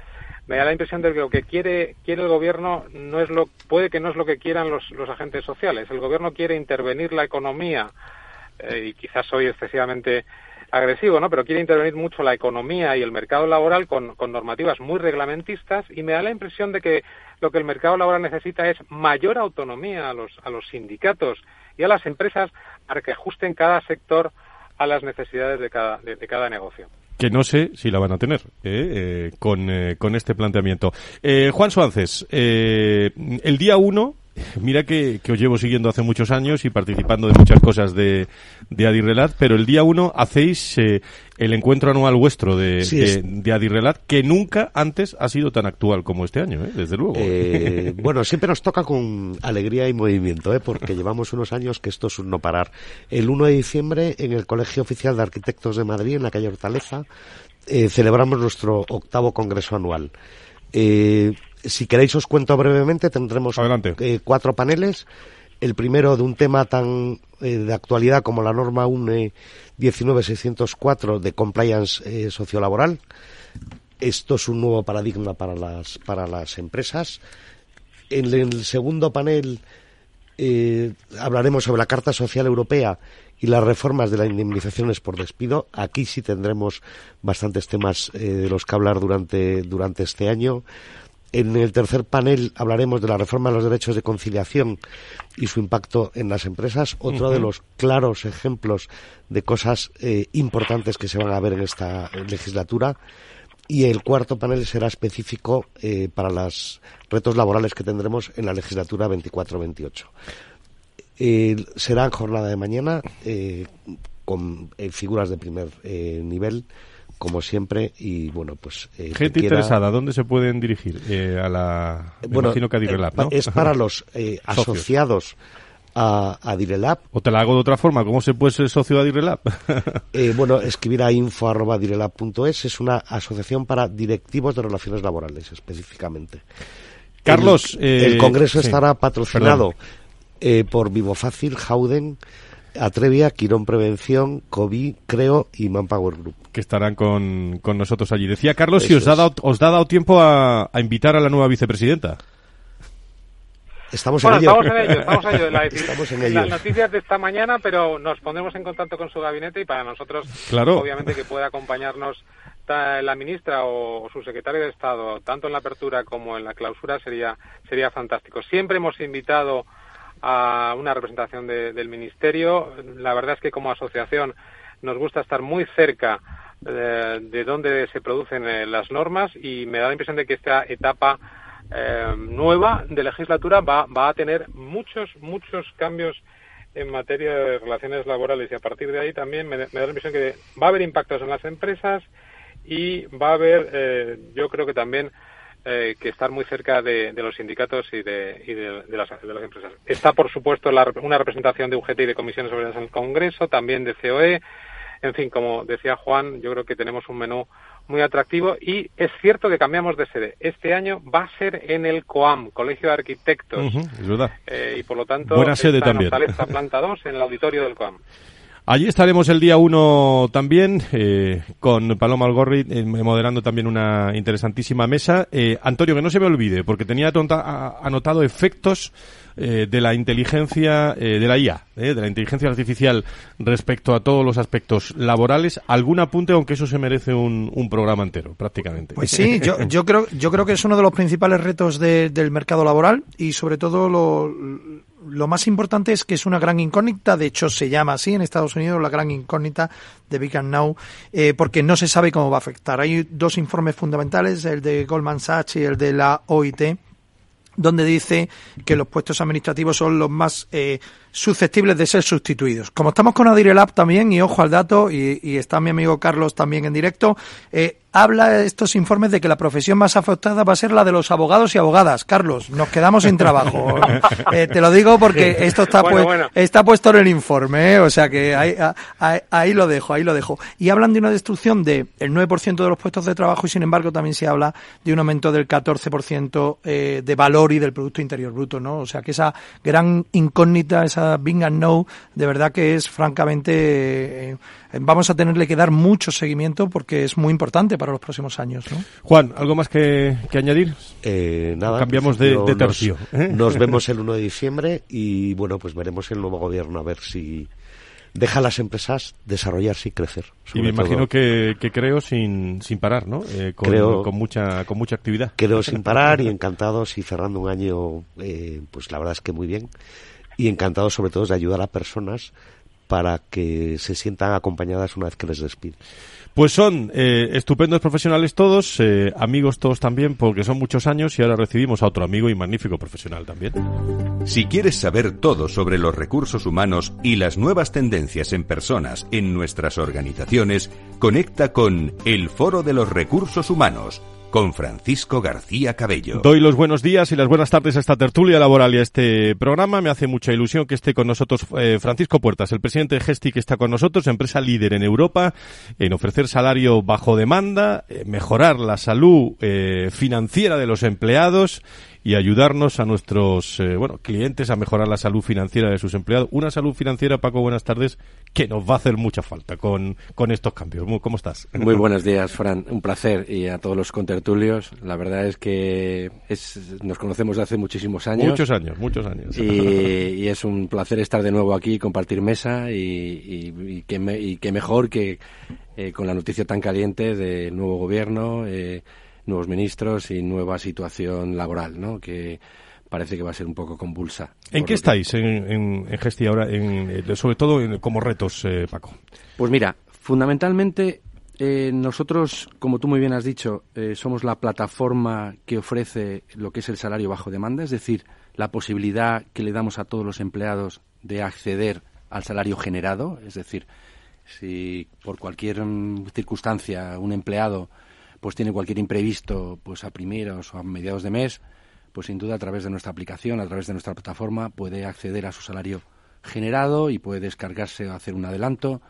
G: me da la impresión de que lo que quiere, quiere el gobierno no es lo, puede que no es lo que quieran los, los agentes sociales. El gobierno quiere intervenir la economía eh, y quizás soy excesivamente agresivo, ¿no? Pero quiere intervenir mucho la economía y el mercado laboral con, normativas muy reglamentistas y me da la impresión de que lo que el mercado laboral necesita es mayor autonomía a los, a los sindicatos y a las empresas para que ajusten cada sector a las necesidades de cada, de, cada negocio
C: que no sé si la van a tener ¿eh? Eh, con, eh, con, este planteamiento. Juan Suárez, el día uno Mira que, os llevo siguiendo hace muchos años y participando de muchas cosas de, de Adirrelat, pero el día uno hacéis eh, el encuentro anual vuestro de, de, Adirrelat, que nunca antes ha sido tan actual como este año, ¿eh? desde luego.
E: Eh, <laughs> bueno, siempre nos toca con alegría y movimiento, ¿eh? porque llevamos unos años que esto es un no parar. El 1 de diciembre, en el Colegio Oficial de Arquitectos de Madrid, en la calle Hortaleza, celebramos nuestro octavo congreso anual. Eh, si queréis os cuento brevemente, tendremos eh, cuatro paneles. El primero de un tema tan eh, de actualidad como la norma UNE 19604 de compliance eh, sociolaboral. Esto es un nuevo paradigma para las, para las empresas. en el segundo panel eh, hablaremos sobre la Carta Social Europea y las reformas de las indemnizaciones por despido. Aquí sí tendremos bastantes temas de los que hablar durante, durante este año. En el tercer panel hablaremos de la reforma de los derechos de conciliación y su impacto en las empresas. Otro de los claros ejemplos de cosas eh, importantes que se van a ver en esta legislatura. Y el cuarto panel será específico eh, para los retos laborales que tendremos en la legislatura 24-28. Eh, será en jornada de mañana eh, con figuras de primer nivel como siempre y bueno pues eh,
C: Gente
E: quiera-
C: interesada, ¿dónde se pueden dirigir? Eh, a la... me
E: bueno,
C: imagino que a Direlab,
E: eh,
C: ¿no?
E: es para <laughs> los eh, asociados a, a Direlab
C: O te la hago de otra forma, ¿cómo se puede ser socio de Direlab? <laughs>
E: Eh, bueno, escribir a info.direlab.es es una asociación para directivos de relaciones laborales, específicamente.
C: Carlos,
E: el,
C: eh,
E: el congreso
C: sí,
E: estará patrocinado eh, por Vivo Fácil, Jauden, Atrevia, Quirón Prevención, COVID, Creo y Manpower Group.
C: que estarán con, con nosotros allí. Decía Carlos si os, ha
E: es.
C: dado, os ha dado tiempo a, a invitar a la nueva vicepresidenta.
E: Estamos
G: Bueno,
E: en ello.
G: estamos en ello, estamos en ello. La, <laughs>
E: Estamos en
G: las
E: ello.
G: noticias de esta mañana, pero nos pondremos en contacto con su gabinete y para nosotros,
C: Claro.
G: obviamente, que pueda acompañarnos ta- la ministra o su secretario de Estado, tanto en la apertura como en la clausura, sería, sería fantástico. Siempre hemos invitado a una representación de- del Ministerio. La verdad es que como asociación nos gusta estar muy cerca eh, de donde se producen eh, las normas y me da la impresión de que esta etapa eh, nueva de legislatura va, va a tener muchos, muchos cambios en materia de relaciones laborales y a partir de ahí también me, me da la impresión que va a haber impactos en las empresas y va a haber, yo creo que también eh, que estar muy cerca de, de los sindicatos y, de, y de, de las, de las empresas. Está, por supuesto, la, una representación de UGT y de comisiones obreras en el Congreso, también de COE. En fin, como decía Juan, yo creo que tenemos un menú muy atractivo y es cierto que cambiamos de sede. Este año va a ser en el COAM, Colegio de Arquitectos.
C: Ujú, es verdad.
G: Eh, y por lo tanto,
C: Buena sede también.
G: Hortaleza <laughs> Planta 2, en el auditorio del COAM.
C: Allí estaremos el día 1 también, eh, con Paloma Algorri eh, moderando también una interesantísima mesa. Eh, Antonio, que no se me olvide, porque tenía tonta- a- anotado efectos eh, de la inteligencia, eh, de la IA, eh, de la inteligencia artificial respecto a todos los aspectos laborales. ¿Algún apunte, aunque eso se merece un, un programa entero, prácticamente?
F: Pues sí, yo, <laughs> yo creo yo creo que es uno de los principales retos de- del mercado laboral y sobre todo lo, lo más importante es que es una gran incógnita, de hecho se llama así en Estados Unidos la gran incógnita de Big and Now, eh, porque no se sabe cómo va a afectar. Hay dos informes fundamentales, el de Goldman Sachs y el de la OIT, donde dice que los puestos administrativos son los más eh, susceptibles de ser sustituidos. Como estamos con Adirelab también, y ojo al dato, y, y está mi amigo Carlos también en directo, eh, habla estos informes de que la profesión más afectada va a ser la de los abogados y abogadas. Carlos, nos quedamos sin trabajo. <laughs> Eh, te lo digo porque esto está,
G: Bueno,
F: pues-
G: bueno.
F: está puesto en el informe, ¿eh? o sea que ahí, ahí, ahí lo dejo, ahí lo dejo. Y hablan de una destrucción del 9% de los puestos de trabajo y sin embargo también se habla de un aumento del 14% eh, de valor y del Producto Interior Bruto, ¿no? O sea que esa gran incógnita, esa big and no, de verdad que es francamente, eh, vamos a tenerle que dar mucho seguimiento porque es muy importante para los próximos años, ¿no?
C: Juan, ¿algo más que, que añadir?
E: Eh, nada,
C: Cambiamos de-
E: nos-
C: tercio, ¿eh?
E: Nos, vemos el 1 de diciembre y bueno, pues veremos el nuevo gobierno a ver si deja a las empresas desarrollarse y crecer.
C: Y me imagino
E: todo.
C: que, que creo sin, sin parar, ¿no? Eh, con,
E: Creo-
C: con mucha con mucha actividad.
E: Creo sin parar y encantados y cerrando un año, eh, pues la verdad es que muy bien. Y encantados sobre todo de ayudar a personas para que se sientan acompañadas una vez que les despiden.
C: Pues son eh, estupendos profesionales todos, eh, amigos todos también, porque son muchos años y ahora recibimos a otro amigo y magnífico profesional también.
B: Si quieres saber todo sobre los recursos humanos y las nuevas tendencias en personas en nuestras organizaciones, conecta con El Foro de los Recursos Humanos con Francisco García Cabello.
C: Doy los buenos días y las buenas tardes a esta tertulia laboral y a este programa. Me hace mucha ilusión que esté con nosotros eh, Francisco Puertas, el presidente de Gesti que está con nosotros, empresa líder en Europa en ofrecer salario bajo demanda, eh, mejorar la salud eh, financiera de los empleados y ayudarnos a nuestros eh, bueno clientes a mejorar la salud financiera de sus empleados. Una salud financiera, Paco, buenas tardes, que nos va a hacer mucha falta con, con estos cambios. ¿Cómo estás?
J: Muy buenos días, Fran. Un placer y a todos los contertulios. La verdad es que es, nos conocemos hace muchísimos años.
C: Muchos años, muchos años.
J: Y, es un placer estar de nuevo aquí, compartir mesa y, y, que, y que mejor que eh, con la noticia tan caliente de nuevo gobierno, eh, nuevos ministros y nueva situación laboral, ¿no? Que parece que va a ser un poco convulsa.
C: ¿En qué estáis en, en, Gesti ahora, en, sobre todo como retos, eh, Paco?
J: Pues mira, fundamentalmente nosotros, como tú muy bien has dicho, somos la plataforma que ofrece lo que es el salario bajo demanda, es decir, la posibilidad que le damos a todos los empleados de acceder al salario generado, es decir, si por cualquier mm, circunstancia un empleado pues tiene cualquier imprevisto pues a primeros o a mediados de mes, pues sin duda a través de nuestra aplicación, a través de nuestra plataforma puede acceder a su salario generado y puede descargarse o hacer un adelanto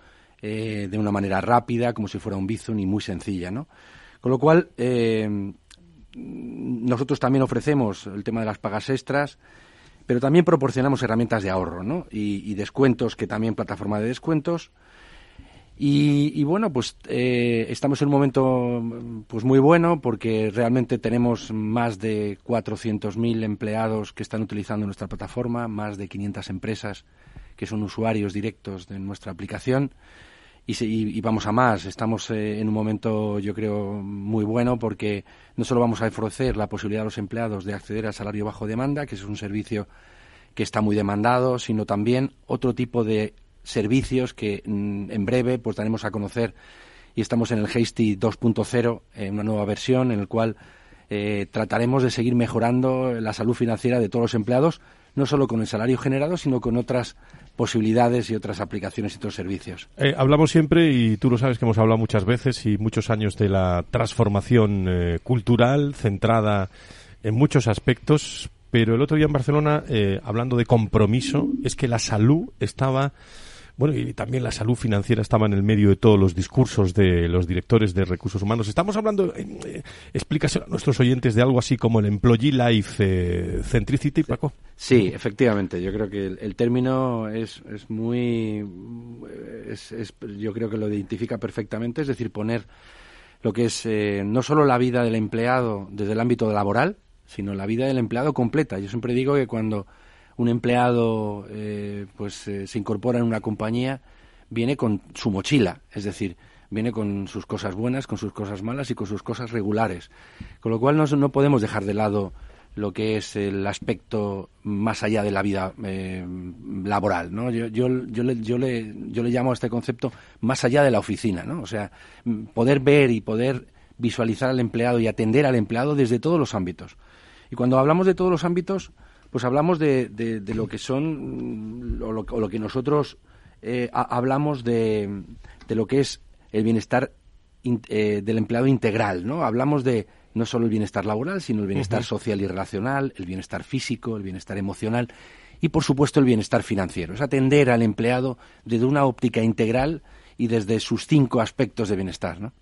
J: eh, de una manera rápida, como si fuera un Bizum y muy sencilla, ¿no? Con lo cual, eh, nosotros también ofrecemos el tema de las pagas extras, pero también proporcionamos herramientas de ahorro, ¿no? Y, y descuentos, que también plataforma de descuentos, y, bueno, pues eh, estamos en un momento pues muy bueno porque realmente tenemos más de 400.000 empleados que están utilizando nuestra plataforma, más de 500 empresas que son usuarios directos de nuestra aplicación y, vamos a más. Estamos eh, en un momento, yo creo, muy bueno porque no solo vamos a ofrecer la posibilidad a los empleados de acceder al salario bajo demanda, que es un servicio que está muy demandado, sino también otro tipo de servicios que mm, en breve pues daremos a conocer y estamos en el Hasty 2.0, en una nueva versión en el cual eh, trataremos de seguir mejorando la salud financiera de todos los empleados, no solo con el salario generado, sino con otras posibilidades y otras aplicaciones y otros servicios.
C: Eh, hablamos siempre, y tú lo sabes que hemos hablado muchas veces y muchos años de la transformación eh, cultural centrada en muchos aspectos, pero el otro día en Barcelona, hablando de compromiso, es que la salud estaba bueno, y también la salud financiera estaba en el medio de todos los discursos de los directores de recursos humanos. Estamos hablando, eh, explicación a nuestros oyentes de algo así como el Employee Life eh, Centricity, Paco.
J: Sí, efectivamente. Yo creo que el, término es, es muy. Es, yo creo que lo identifica perfectamente, es decir, poner lo que es eh, no solo la vida del empleado desde el ámbito laboral, sino la vida del empleado completa. Yo siempre digo que cuando un empleado eh, pues eh, se incorpora en una compañía, viene con su mochila, es decir, viene con sus cosas buenas, con sus cosas malas y con sus cosas regulares. Con lo cual no, no podemos dejar de lado lo que es el aspecto más allá de la vida eh, laboral, ¿no? Yo, yo, yo, le, yo, le, yo le llamo a este concepto más allá de la oficina, ¿no? O sea, poder ver y poder visualizar al empleado y atender al empleado desde todos los ámbitos. Y cuando hablamos de todos los ámbitos, pues hablamos de, de, lo que son, o lo, que nosotros eh, hablamos de, de, lo que es el bienestar eh, del empleado integral, ¿no? Hablamos de no solo el bienestar laboral, sino el bienestar social y relacional, el bienestar físico, el bienestar emocional y, por supuesto, el bienestar financiero. Es atender al empleado desde una óptica integral y desde sus cinco aspectos de bienestar, ¿no?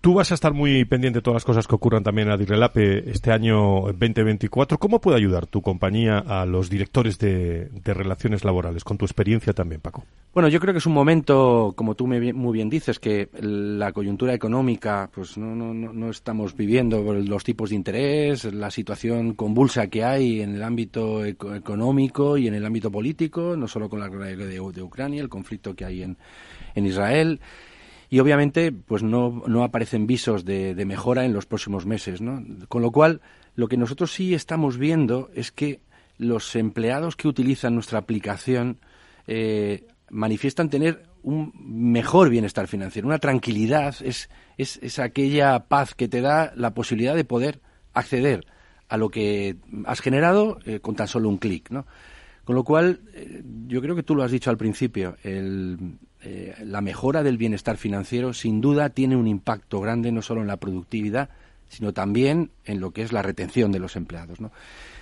C: Tú vas a estar muy pendiente de todas las cosas que ocurran también a Dirrelape este año 2024. ¿Cómo puede ayudar tu compañía a los directores de, relaciones laborales, con tu experiencia también, Paco?
J: Bueno, yo creo que es un momento, como tú muy bien dices, que la coyuntura económica, pues no, no, no estamos viviendo los tipos de interés, la situación convulsa que hay en el ámbito económico y en el ámbito político, no solo con la guerra de, de Ucrania, el conflicto que hay en, en Israel y obviamente pues no, no aparecen visos de, mejora en los próximos meses. ¿no? Con lo cual, lo que nosotros sí estamos viendo es que los empleados que utilizan nuestra aplicación eh, manifiestan tener un mejor bienestar financiero, una tranquilidad, es, es, es, aquella paz que te da la posibilidad de poder acceder a lo que has generado eh, con tan solo un clic. ¿no? Con lo cual, eh, yo creo que tú lo has dicho al principio, el, eh, la mejora del bienestar financiero sin duda tiene un impacto grande no solo en la productividad, sino también en lo que es la retención de los empleados. ¿no?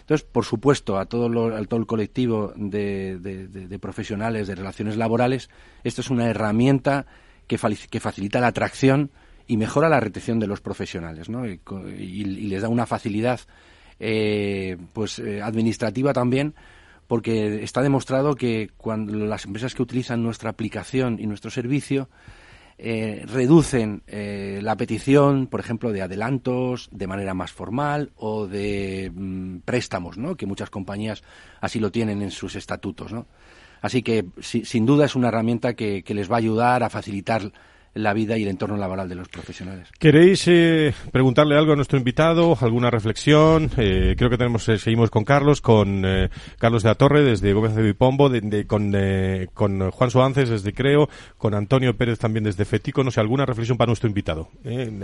J: Entonces, por supuesto, a todo, todo el colectivo de, profesionales de relaciones laborales, esto es una herramienta que, facilita la atracción y mejora la retención de los profesionales ¿no? y, les da una facilidad eh, pues administrativa también, porque está demostrado que cuando las empresas que utilizan nuestra aplicación y nuestro servicio eh, reducen eh, la petición, por ejemplo, de adelantos de manera más formal o de mm, préstamos, ¿no? que muchas compañías así lo tienen en sus estatutos. ¿no? Así que, sin duda, es una herramienta que, que les va a ayudar a facilitar la vida y el entorno laboral de los profesionales.
C: ¿Queréis eh, preguntarle algo a nuestro invitado? ¿Alguna reflexión? Eh, creo que tenemos eh, seguimos con Carlos, con Carlos de la Torre desde Gómez de Vipombo, de, con, con Juan Suances desde Creo, con Antonio Pérez también desde Fetico. No sé, ¿alguna reflexión para nuestro invitado?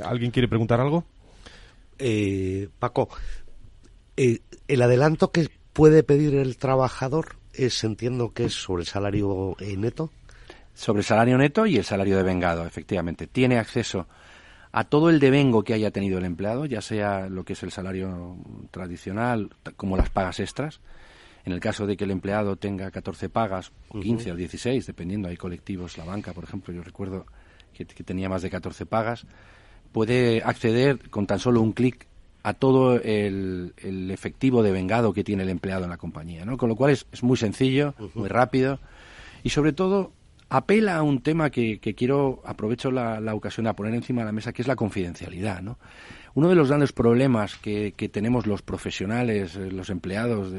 C: ¿Alguien quiere preguntar algo?
E: Paco, el adelanto que puede pedir el trabajador es, entiendo que es sobre el salario neto
J: sobre el salario neto y el salario de vengado, efectivamente. Tiene acceso a todo el devengo que haya tenido el empleado, ya sea lo que es el salario tradicional como las pagas extras. En el caso de que el empleado tenga 14 pagas, o 15 o 16, dependiendo, hay colectivos, la banca, por ejemplo, yo recuerdo que, tenía más de 14 pagas, puede acceder con tan solo un clic a todo el, efectivo de vengado que tiene el empleado en la compañía, ¿no? Con lo cual es, es muy sencillo, muy rápido y sobre todo apela a un tema que, quiero, aprovecho la, ocasión a poner encima de la mesa, que es la confidencialidad. ¿no? Uno de los grandes problemas que, tenemos los profesionales, eh, los empleados,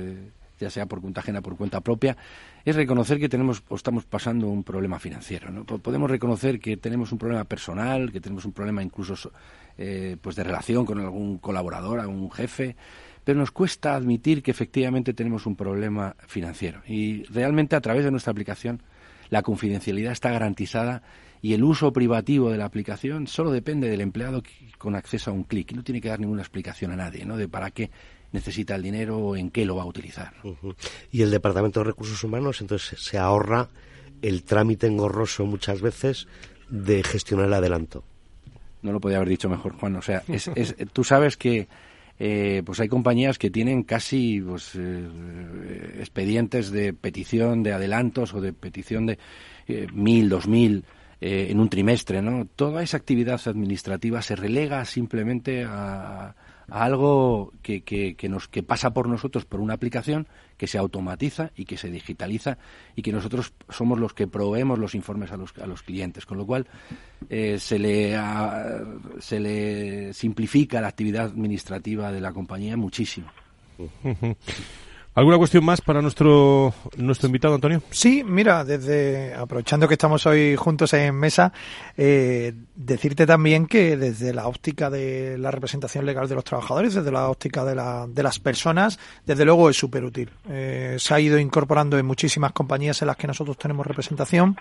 J: ya sea por cuenta ajena o por cuenta propia, es reconocer que tenemos o estamos pasando un problema financiero. ¿no? Podemos reconocer que tenemos un problema personal, que tenemos un problema incluso eh, pues de relación con algún colaborador, algún jefe, pero nos cuesta admitir que efectivamente tenemos un problema financiero. Y realmente a través de nuestra aplicación la confidencialidad está garantizada y el uso privativo de la aplicación solo depende del empleado con acceso a un clic. No tiene que dar ninguna explicación a nadie, ¿no? De para qué necesita el dinero o en qué lo va a utilizar.
E: Y el Departamento de Recursos Humanos entonces se ahorra el trámite engorroso muchas veces de gestionar el adelanto.
J: No lo podía haber dicho mejor, Juan. O sea, es, tú sabes que eh, pues hay compañías que tienen casi pues, eh, expedientes de petición de adelantos o de petición de eh, mil, dos mil en un trimestre, ¿no? Toda esa actividad administrativa se relega simplemente a, algo que, que, nos, que pasa por nosotros por una aplicación que se automatiza y que se digitaliza y que nosotros somos los que proveemos los informes a los, a los clientes, con lo cual eh, se, le, se le simplifica la actividad administrativa de la compañía muchísimo. <laughs>
C: ¿Alguna cuestión más para nuestro, nuestro invitado, Antonio?
F: Sí, mira, desde aprovechando que estamos hoy juntos en mesa, eh, decirte también que desde la óptica de la representación legal de los trabajadores, desde la óptica de, la, de las personas, desde luego es súper útil. Eh, se ha ido incorporando en muchísimas compañías en las que nosotros tenemos representación.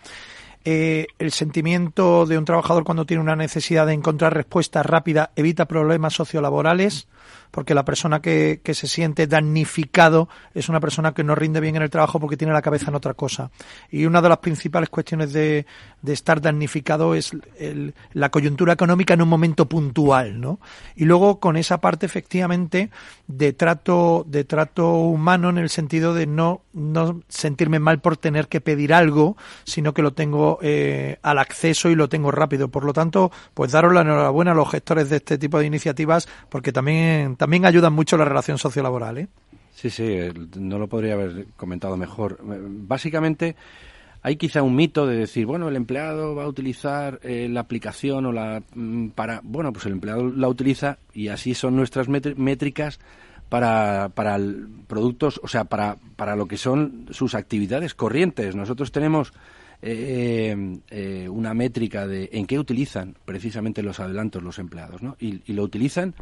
F: Eh, el sentimiento de un trabajador cuando tiene una necesidad de encontrar respuesta rápida evita problemas sociolaborales porque la persona que, que, se siente damnificado es una persona que no rinde bien en el trabajo porque tiene la cabeza en otra cosa. Y una de las principales cuestiones de, de estar damnificado es el, la coyuntura económica en un momento puntual, ¿no? Y luego con esa parte efectivamente de trato, de trato humano en el sentido de no, no sentirme mal por tener que pedir algo, sino que lo tengo eh, al acceso y lo tengo rápido. Por lo tanto, pues daros la enhorabuena a los gestores de este tipo de iniciativas porque también también ayudan mucho la relación sociolaboral. ¿eh?
J: Sí, sí, no lo podría haber comentado mejor. Básicamente, hay quizá un mito de decir, bueno, el empleado va a utilizar eh, la aplicación o la mm, para, bueno, pues el empleado la utiliza y así son nuestras métricas para, para productos, o sea, para, para lo que son sus actividades corrientes. Nosotros tenemos eh, eh, una métrica de en qué utilizan precisamente los adelantos los empleados, ¿no? y lo utilizan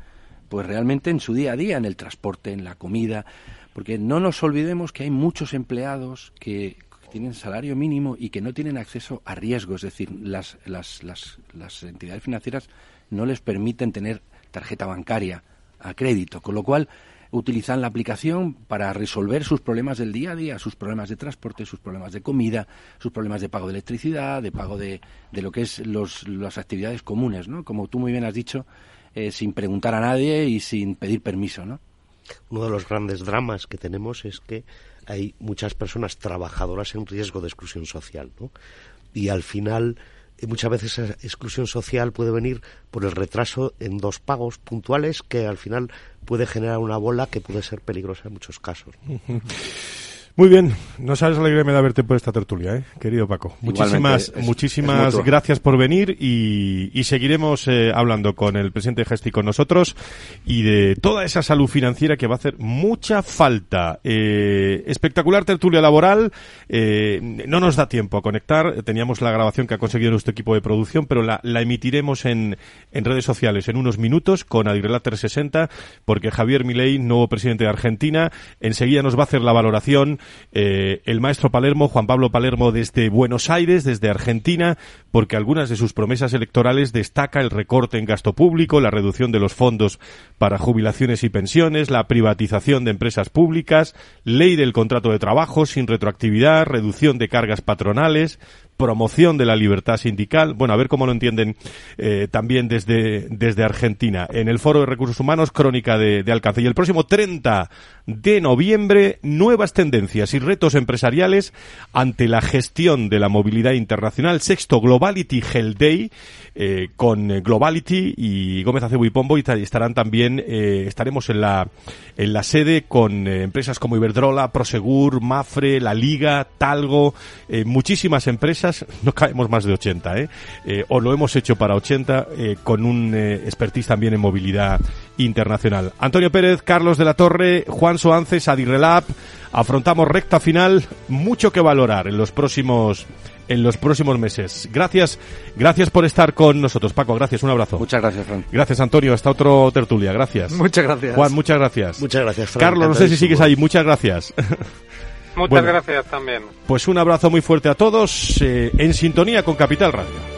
J: pues realmente en su día a día, en el transporte, en la comida, porque no nos olvidemos que hay muchos empleados que tienen salario mínimo y que no tienen acceso a riesgo, es decir, las, las, las, las entidades financieras no les permiten tener tarjeta bancaria a crédito, con lo cual utilizan la aplicación para resolver sus problemas del día a día, sus problemas de transporte, sus problemas de comida, sus problemas de pago de electricidad, de pago de, de lo que es los, las actividades comunes, ¿no? Como tú muy bien has dicho, eh, sin preguntar a nadie y sin pedir permiso, ¿no?
E: Uno de los grandes dramas que tenemos es que hay muchas personas trabajadoras en riesgo de exclusión social, ¿no? Y al final y muchas veces esa exclusión social puede venir por el retraso en dos pagos puntuales que al final puede generar una bola que puede ser peligrosa en muchos casos. <laughs>
C: Muy bien, no sabes la alegría me da verte por esta tertulia, ¿eh? querido Paco. Muchísimas, muchísimas gracias por venir y, seguiremos eh, hablando con el presidente de Gesti con nosotros y de toda esa salud financiera que va a hacer mucha falta. Eh, espectacular tertulia laboral, eh, no nos da tiempo a conectar, teníamos la grabación que ha conseguido nuestro equipo de producción, pero la, emitiremos en, en, redes sociales en unos minutos con Adriela 360, porque Javier Milei, nuevo presidente de Argentina, enseguida nos va a hacer la valoración eh, el maestro Palermo, Juan Pablo Palermo, desde Buenos Aires, desde Argentina, porque algunas de sus promesas electorales destaca el recorte en gasto público, la reducción de los fondos para jubilaciones y pensiones, la privatización de empresas públicas, ley del contrato de trabajo sin retroactividad, reducción de cargas patronales, promoción de la libertad sindical. Bueno, a ver cómo lo entienden eh, también desde, desde Argentina. En el Foro de Recursos Humanos, crónica de, de, alcance. Y el próximo 30 de noviembre, nuevas tendencias y retos empresariales ante la gestión de la movilidad internacional. Sexto Globality Hell Day, eh, con Globality y Gómez Acebo y Pombo y estarán también, eh, estaremos en la, en la sede con eh, empresas como Iberdrola, Prosegur, Mafre, La Liga, Talgo, eh, muchísimas empresas <laughs> no caemos más de 80, ¿eh? ¿eh? o lo hemos hecho para 80 eh, con un expertise también en movilidad internacional. Antonio Pérez, Carlos de la Torre, Juan Soances, Adirrelab, afrontamos recta final, mucho que valorar en los próximos en los próximos meses. Gracias, gracias por estar con nosotros, Paco. Gracias, un abrazo.
J: Muchas gracias, Fran.
C: Gracias, Antonio. Hasta otro tertulia. Gracias.
F: Muchas gracias.
C: Juan, muchas gracias.
E: Muchas gracias, Fran.
C: Carlos, no sé si sigues ahí. Muchas gracias.
G: Muchas gracias también.
C: Pues un abrazo muy fuerte a todos eh, en sintonía con Capital Radio.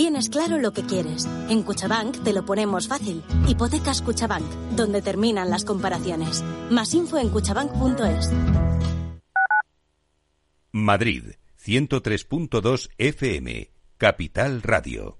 K: Tienes claro lo que quieres. En Cuchabank te lo ponemos fácil. Hipotecas Cuchabank, donde terminan las comparaciones. Más info en cuchabank.es.
B: Madrid, 103.2 FM. Capital Radio.